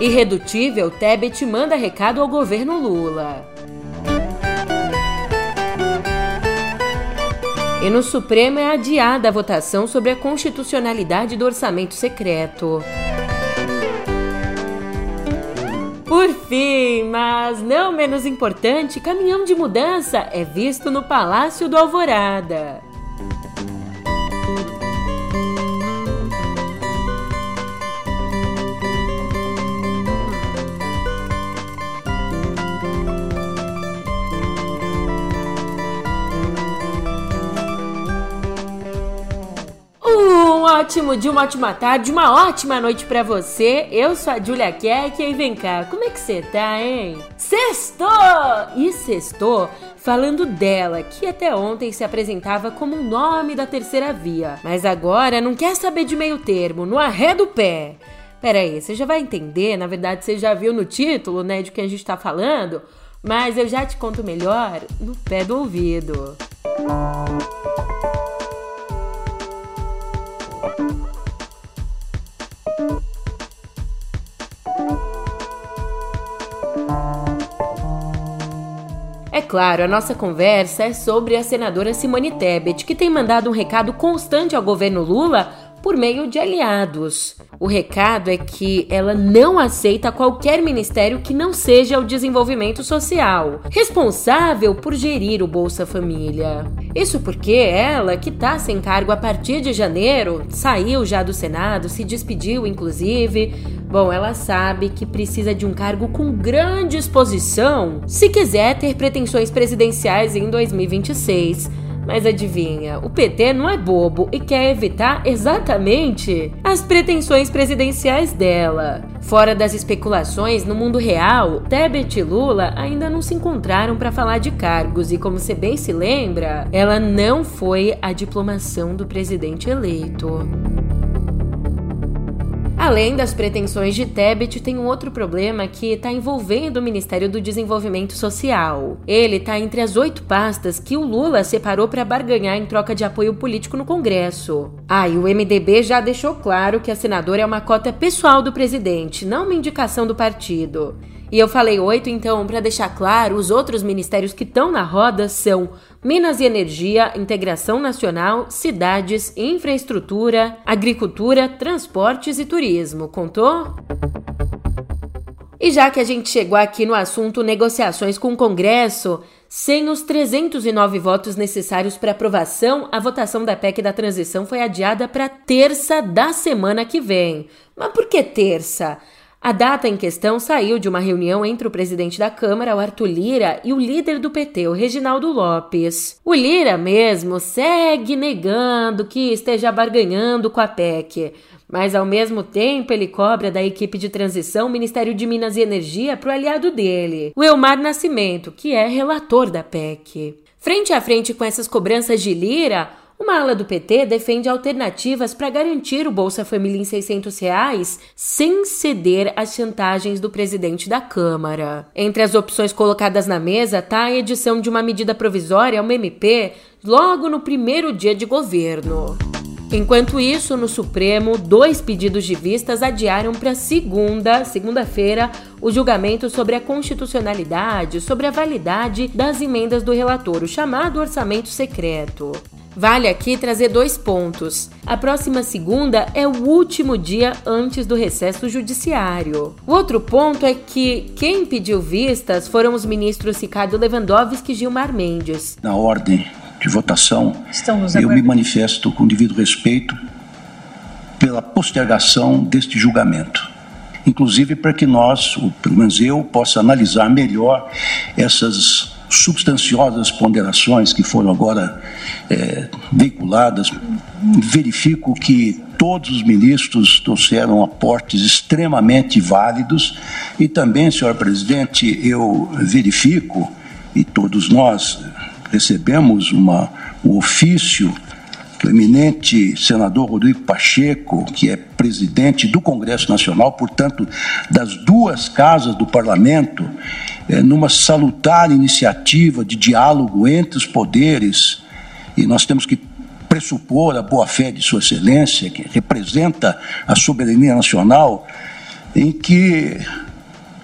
Irredutível, Tebet manda recado ao governo Lula. E no Supremo é adiada a votação sobre a constitucionalidade do orçamento secreto. Por fim, mas não menos importante, caminhão de mudança é visto no Palácio do Alvorada. Ótimo dia, uma ótima tarde, uma ótima noite para você. Eu sou a Julia Keck e vem cá, como é que você tá, hein? Sextou! E sextou falando dela, que até ontem se apresentava como um nome da terceira via, mas agora não quer saber de meio termo, no arré do pé. Pera aí, você já vai entender, na verdade você já viu no título, né, de que a gente tá falando, mas eu já te conto melhor no pé do ouvido. Música claro, a nossa conversa é sobre a senadora Simone Tebet, que tem mandado um recado constante ao governo Lula por meio de aliados. O recado é que ela não aceita qualquer ministério que não seja o desenvolvimento social, responsável por gerir o Bolsa Família. Isso porque ela, que está sem cargo a partir de janeiro, saiu já do Senado, se despediu inclusive. Bom, ela sabe que precisa de um cargo com grande exposição se quiser ter pretensões presidenciais em 2026. Mas adivinha, o PT não é bobo e quer evitar exatamente as pretensões presidenciais dela. Fora das especulações, no mundo real, Tebet e Lula ainda não se encontraram para falar de cargos e, como você bem se lembra, ela não foi a diplomação do presidente eleito. Além das pretensões de Tebet, tem um outro problema que está envolvendo o Ministério do Desenvolvimento Social. Ele está entre as oito pastas que o Lula separou para barganhar em troca de apoio político no Congresso. Ah, e o MDB já deixou claro que a senadora é uma cota pessoal do presidente, não uma indicação do partido. E eu falei oito, então, para deixar claro, os outros ministérios que estão na roda são Minas e Energia, Integração Nacional, Cidades, Infraestrutura, Agricultura, Transportes e Turismo. Contou? E já que a gente chegou aqui no assunto negociações com o Congresso, sem os 309 votos necessários para aprovação, a votação da PEC da transição foi adiada para terça da semana que vem. Mas por que terça? A data em questão saiu de uma reunião entre o presidente da Câmara, o Arthur Lira, e o líder do PT, o Reginaldo Lopes. O Lira mesmo segue negando que esteja barganhando com a PEC, mas ao mesmo tempo ele cobra da equipe de transição Ministério de Minas e Energia para o aliado dele, o Elmar Nascimento, que é relator da PEC. Frente a frente com essas cobranças de Lira, uma ala do PT defende alternativas para garantir o Bolsa Família em 600 reais sem ceder às chantagens do presidente da Câmara. Entre as opções colocadas na mesa está a edição de uma medida provisória, uma MP, logo no primeiro dia de governo. Enquanto isso, no Supremo, dois pedidos de vistas adiaram para segunda, segunda-feira, o julgamento sobre a constitucionalidade, sobre a validade das emendas do relator, o chamado orçamento secreto. Vale aqui trazer dois pontos. A próxima segunda é o último dia antes do recesso judiciário. O outro ponto é que quem pediu vistas foram os ministros Ricardo Lewandowski e Gilmar Mendes. Na ordem de votação, eu me manifesto com devido respeito pela postergação deste julgamento. Inclusive para que nós, pelo menos eu, possa analisar melhor essas substanciosas ponderações que foram agora é, veiculadas, verifico que todos os ministros trouxeram aportes extremamente válidos e também, senhor presidente, eu verifico, e todos nós recebemos uma, um ofício do eminente senador Rodrigo Pacheco, que é presidente do Congresso Nacional, portanto, das duas casas do parlamento, é, numa salutar iniciativa de diálogo entre os poderes, e nós temos que pressupor a boa-fé de Sua Excelência, que representa a soberania nacional, em que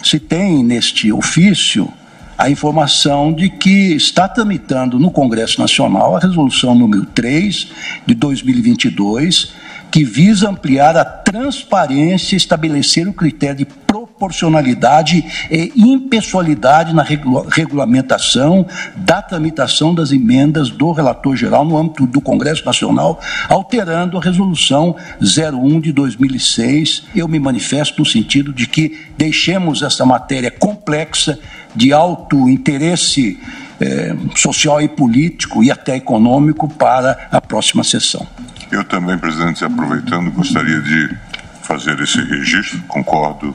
se tem neste ofício a informação de que está tramitando no Congresso Nacional a resolução número 3 de 2022, que visa ampliar a transparência e estabelecer o critério de proporcionalidade e impessoalidade na regulamentação da tramitação das emendas do relator geral no âmbito do Congresso Nacional, alterando a resolução 01 de 2006. Eu me manifesto no sentido de que deixemos essa matéria complexa de alto interesse eh, social e político e até econômico para a próxima sessão. Eu também, presidente, aproveitando, gostaria de fazer esse registro, concordo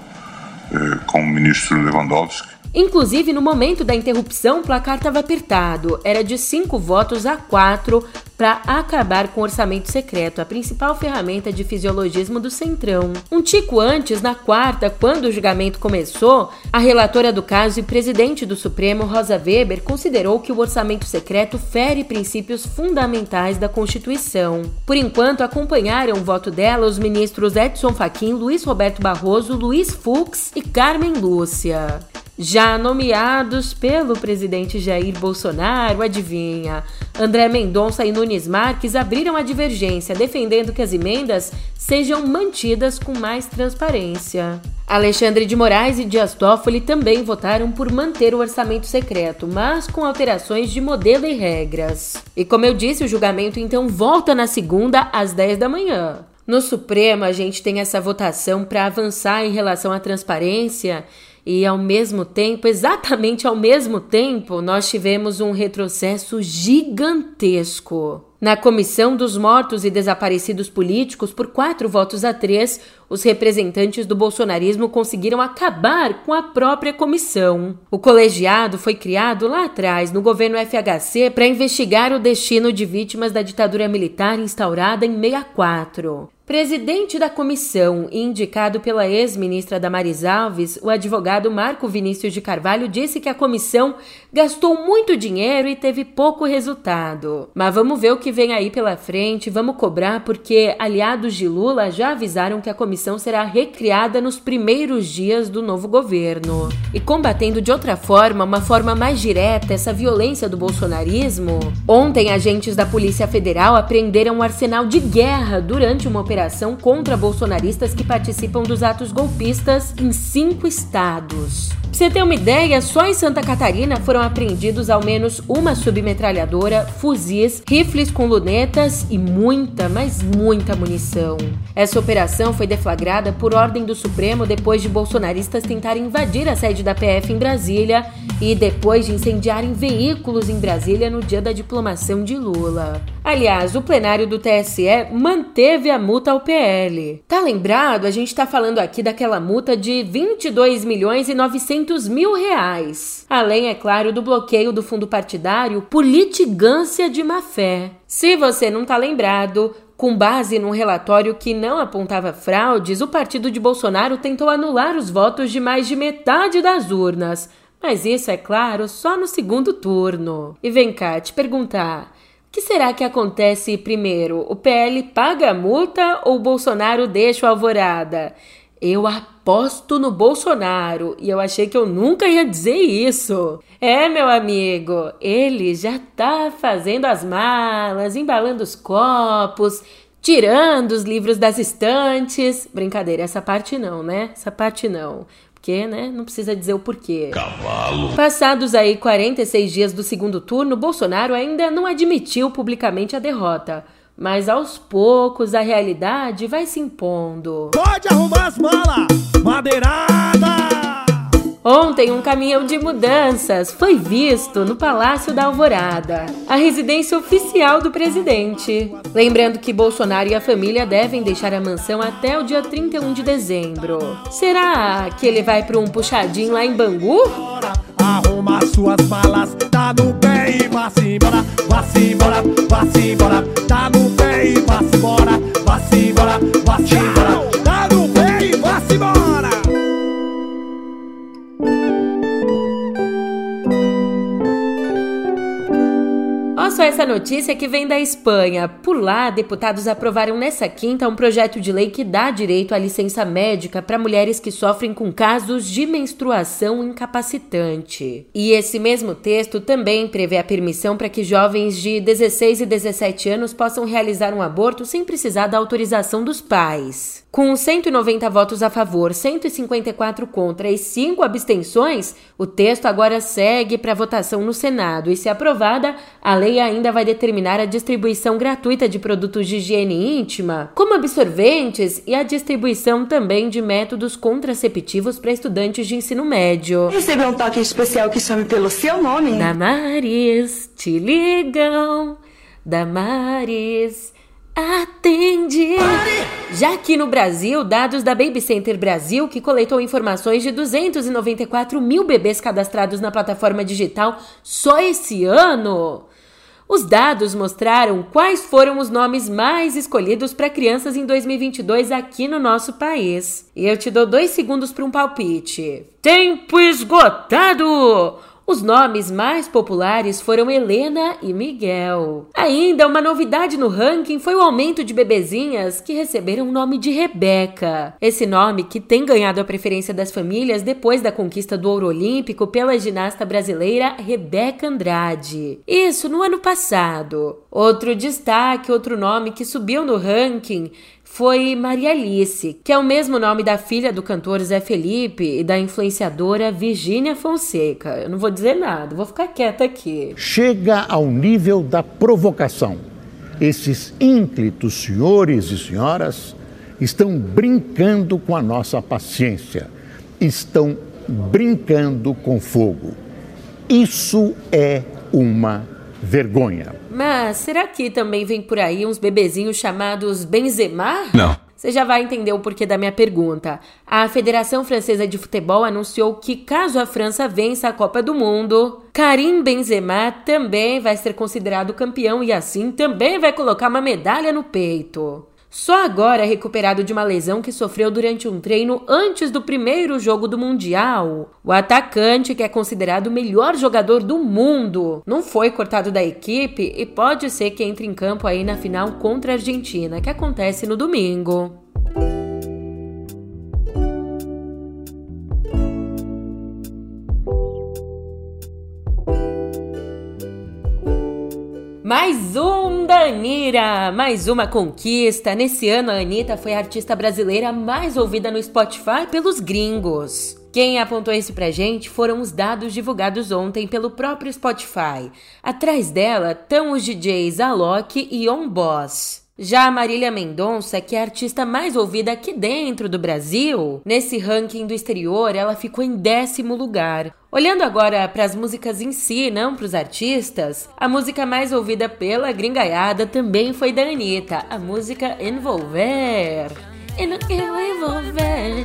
com o ministro Lewandowski. Inclusive, no momento da interrupção, o placar estava apertado. Era de cinco votos a quatro para acabar com o orçamento secreto, a principal ferramenta de fisiologismo do Centrão. Um tico antes, na quarta, quando o julgamento começou, a relatora do caso e presidente do Supremo, Rosa Weber, considerou que o orçamento secreto fere princípios fundamentais da Constituição. Por enquanto, acompanharam o voto dela os ministros Edson Fachin, Luiz Roberto Barroso, Luiz Fux e Carmen Lúcia. Já nomeados pelo presidente Jair Bolsonaro, adivinha? André Mendonça e Nunes Marques abriram a divergência, defendendo que as emendas sejam mantidas com mais transparência. Alexandre de Moraes e Dias Toffoli também votaram por manter o orçamento secreto, mas com alterações de modelo e regras. E como eu disse, o julgamento então volta na segunda às 10 da manhã. No Supremo, a gente tem essa votação para avançar em relação à transparência e ao mesmo tempo, exatamente ao mesmo tempo, nós tivemos um retrocesso gigantesco. Na Comissão dos Mortos e Desaparecidos Políticos, por quatro votos a três, os representantes do bolsonarismo conseguiram acabar com a própria comissão. O colegiado foi criado lá atrás, no governo FHC, para investigar o destino de vítimas da ditadura militar instaurada em 64. Presidente da comissão indicado pela ex-ministra Damaris Alves, o advogado Marco Vinícius de Carvalho disse que a comissão gastou muito dinheiro e teve pouco resultado. Mas vamos ver o que vem aí pela frente, vamos cobrar porque aliados de Lula já avisaram que a comissão será recriada nos primeiros dias do novo governo. E combatendo de outra forma, uma forma mais direta, essa violência do bolsonarismo, ontem agentes da Polícia Federal apreenderam um arsenal de guerra durante uma operação operação contra bolsonaristas que participam dos atos golpistas em cinco estados. Pra você ter uma ideia, só em Santa Catarina foram apreendidos ao menos uma submetralhadora, fuzis, rifles com lunetas e muita, mas muita munição. Essa operação foi deflagrada por ordem do Supremo depois de bolsonaristas tentarem invadir a sede da PF em Brasília e depois de incendiarem veículos em Brasília no dia da diplomação de Lula. Aliás, o plenário do TSE manteve a multa ao PL. Tá lembrado? A gente tá falando aqui daquela multa de 22 milhões e 900 mil reais. Além, é claro, do bloqueio do fundo partidário por litigância de má fé. Se você não tá lembrado, com base num relatório que não apontava fraudes, o partido de Bolsonaro tentou anular os votos de mais de metade das urnas. Mas isso, é claro, só no segundo turno. E vem cá te perguntar que será que acontece primeiro? O PL paga a multa ou o Bolsonaro deixa o alvorada? Eu aposto no Bolsonaro e eu achei que eu nunca ia dizer isso. É, meu amigo, ele já tá fazendo as malas, embalando os copos, tirando os livros das estantes. Brincadeira, essa parte não, né? Essa parte não. Porque, né, não precisa dizer o porquê. Cavalo. Passados aí 46 dias do segundo turno, Bolsonaro ainda não admitiu publicamente a derrota. Mas aos poucos a realidade vai se impondo. Pode arrumar as malas, madeirada! Ontem, um caminhão de mudanças foi visto no Palácio da Alvorada, a residência oficial do presidente. Lembrando que Bolsonaro e a família devem deixar a mansão até o dia 31 de dezembro. Será que ele vai para um puxadinho lá em Bangu? Arruma suas malas, tá no pé e vá-se embora, vá-se embora, vá-se embora, tá no pé só essa notícia notícia que vem da Espanha. Por lá, deputados aprovaram nessa quinta um projeto de lei que dá direito à licença médica para mulheres que sofrem com casos de menstruação incapacitante. E esse mesmo texto também prevê a permissão para que jovens de 16 e 17 anos possam realizar um aborto sem precisar da autorização dos pais. Com 190 votos a favor, 154 contra e 5 abstenções, o texto agora segue para votação no Senado e, se aprovada, a lei ainda vai determinar a distribuição gratuita de produtos de higiene íntima, como absorventes, e a distribuição também de métodos contraceptivos para estudantes de ensino médio. Recebeu um toque especial que chame pelo seu nome? Damares, te ligam. Damares. Atende! Já aqui no Brasil, dados da Baby Center Brasil, que coletou informações de 294 mil bebês cadastrados na plataforma digital só esse ano. Os dados mostraram quais foram os nomes mais escolhidos para crianças em 2022 aqui no nosso país. E eu te dou dois segundos para um palpite. Tempo esgotado! Os nomes mais populares foram Helena e Miguel. Ainda uma novidade no ranking foi o aumento de bebezinhas que receberam o nome de Rebeca. Esse nome que tem ganhado a preferência das famílias depois da conquista do ouro olímpico pela ginasta brasileira Rebeca Andrade. Isso no ano passado. Outro destaque, outro nome que subiu no ranking foi Maria Alice, que é o mesmo nome da filha do cantor Zé Felipe e da influenciadora Virgínia Fonseca. Eu não vou dizer nada, vou ficar quieta aqui. Chega ao nível da provocação. Esses ínclitos senhores e senhoras estão brincando com a nossa paciência, estão brincando com fogo. Isso é uma vergonha. Mas será que também vem por aí uns bebezinhos chamados Benzema? Não. Você já vai entender o porquê da minha pergunta. A Federação Francesa de Futebol anunciou que caso a França vença a Copa do Mundo, Karim Benzema também vai ser considerado campeão e assim também vai colocar uma medalha no peito. Só agora recuperado de uma lesão que sofreu durante um treino antes do primeiro jogo do Mundial. O atacante, que é considerado o melhor jogador do mundo, não foi cortado da equipe e pode ser que entre em campo aí na final contra a Argentina, que acontece no domingo. Mais um da Anira, mais uma conquista. Nesse ano, a Anitta foi a artista brasileira mais ouvida no Spotify pelos gringos. Quem apontou isso pra gente foram os dados divulgados ontem pelo próprio Spotify. Atrás dela estão os DJs Alok e On Boss. Já a Marília Mendonça, que é a artista mais ouvida aqui dentro do Brasil, nesse ranking do exterior, ela ficou em décimo lugar. Olhando agora para as músicas em si, não para os artistas, a música mais ouvida pela gringaiada também foi da Anitta, a música Envolver. Envolver.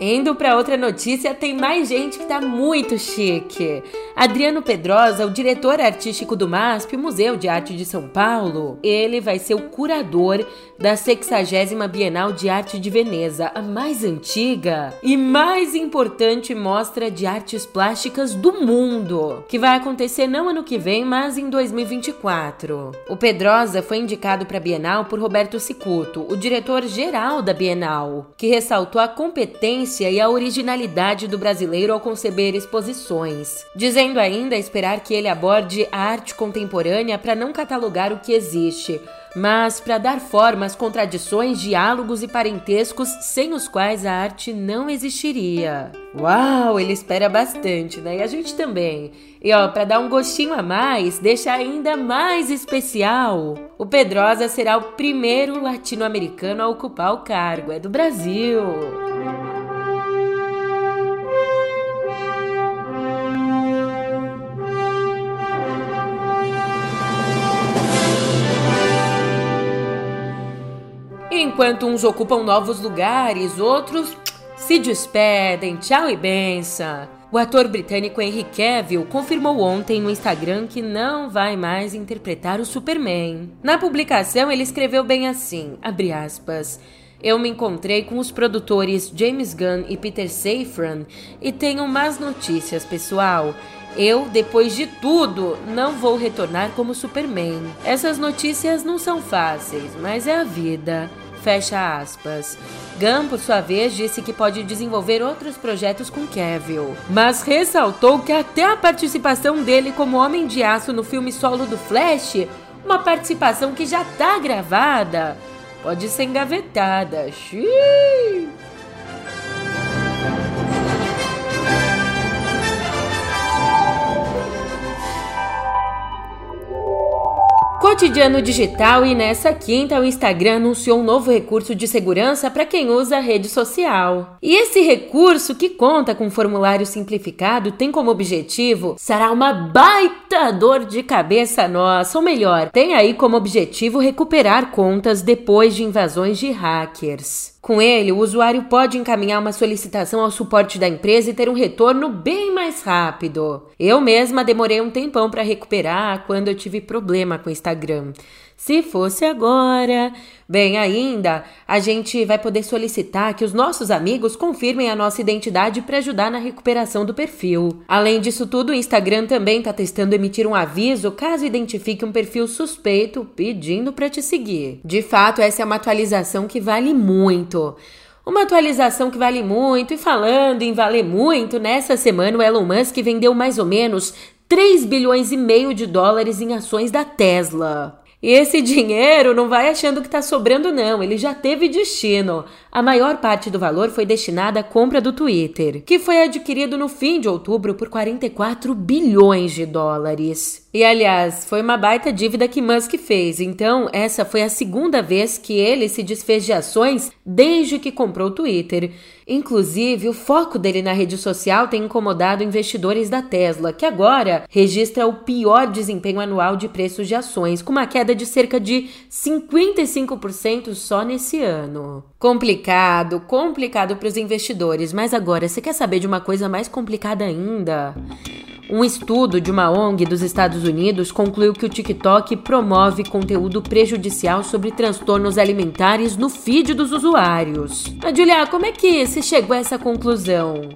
Indo para outra notícia, tem mais gente que tá muito chique. Adriano Pedrosa, o diretor artístico do MASP, Museu de Arte de São Paulo, ele vai ser o curador da 60 Bienal de Arte de Veneza, a mais antiga e mais importante mostra de artes plásticas do mundo, que vai acontecer não ano que vem, mas em 2024. O Pedrosa foi indicado para a Bienal por Roberto Cicuto, o diretor geral da Bienal, que ressaltou a competência e a originalidade do brasileiro ao conceber exposições, dizendo ainda esperar que ele aborde a arte contemporânea para não catalogar o que existe, mas para dar forma às contradições, diálogos e parentescos sem os quais a arte não existiria. Uau, ele espera bastante, né? E a gente também. E ó, para dar um gostinho a mais, deixa ainda mais especial. O Pedrosa será o primeiro latino-americano a ocupar o cargo, é do Brasil. Enquanto uns ocupam novos lugares, outros se despedem. Tchau e benção. O ator britânico Henry Cavill confirmou ontem no Instagram que não vai mais interpretar o Superman. Na publicação, ele escreveu bem assim, aspas, eu me encontrei com os produtores James Gunn e Peter Safran e tenho más notícias, pessoal. Eu, depois de tudo, não vou retornar como Superman. Essas notícias não são fáceis, mas é a vida. Fecha aspas. Gunn, por sua vez, disse que pode desenvolver outros projetos com Cavill, mas ressaltou que até a participação dele como Homem de Aço no filme solo do Flash, uma participação que já está gravada, pode ser engavetada. Xiii. Cotidiano Digital e nessa quinta o Instagram anunciou um novo recurso de segurança para quem usa a rede social. E esse recurso, que conta com um formulário simplificado, tem como objetivo será uma baita dor de cabeça nossa, ou melhor, tem aí como objetivo recuperar contas depois de invasões de hackers. Com ele, o usuário pode encaminhar uma solicitação ao suporte da empresa e ter um retorno bem mais rápido. Eu mesma demorei um tempão para recuperar quando eu tive problema com o Instagram. Se fosse agora. Bem, ainda, a gente vai poder solicitar que os nossos amigos confirmem a nossa identidade para ajudar na recuperação do perfil. Além disso tudo, o Instagram também está testando emitir um aviso caso identifique um perfil suspeito pedindo para te seguir. De fato, essa é uma atualização que vale muito. Uma atualização que vale muito, e falando em valer muito, nessa semana o Elon Musk vendeu mais ou menos 3 bilhões e meio de dólares em ações da Tesla. E esse dinheiro não vai achando que está sobrando, não. Ele já teve destino. A maior parte do valor foi destinada à compra do Twitter, que foi adquirido no fim de outubro por 44 bilhões de dólares. E aliás, foi uma baita dívida que Musk fez, então essa foi a segunda vez que ele se desfez de ações desde que comprou o Twitter. Inclusive, o foco dele na rede social tem incomodado investidores da Tesla, que agora registra o pior desempenho anual de preços de ações, com uma queda de cerca de 55% só nesse ano. Complicado, complicado para os investidores, mas agora você quer saber de uma coisa mais complicada ainda? Um estudo de uma ONG dos Estados Unidos concluiu que o TikTok promove conteúdo prejudicial sobre transtornos alimentares no feed dos usuários. Mas, Julia, como é que se chegou a essa conclusão?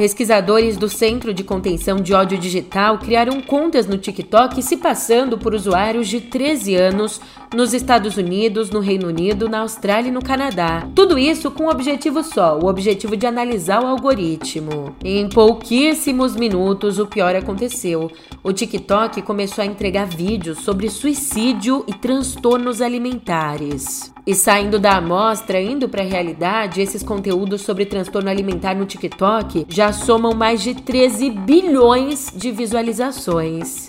Pesquisadores do Centro de Contenção de Ódio Digital criaram contas no TikTok se passando por usuários de 13 anos nos Estados Unidos, no Reino Unido, na Austrália e no Canadá. Tudo isso com um objetivo só, o objetivo de analisar o algoritmo. Em pouquíssimos minutos, o pior aconteceu. O TikTok começou a entregar vídeos sobre suicídio e transtornos alimentares. E saindo da amostra, indo para a realidade, esses conteúdos sobre transtorno alimentar no TikTok já somam mais de 13 bilhões de visualizações.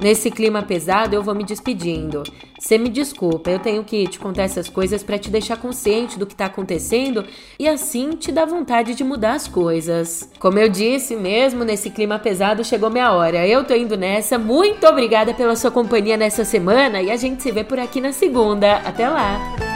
Nesse clima pesado, eu vou me despedindo. Você me desculpa, eu tenho que te contar essas coisas para te deixar consciente do que tá acontecendo e assim te dar vontade de mudar as coisas. Como eu disse, mesmo nesse clima pesado, chegou minha hora. Eu tô indo nessa. Muito obrigada pela sua companhia nessa semana e a gente se vê por aqui na segunda. Até lá!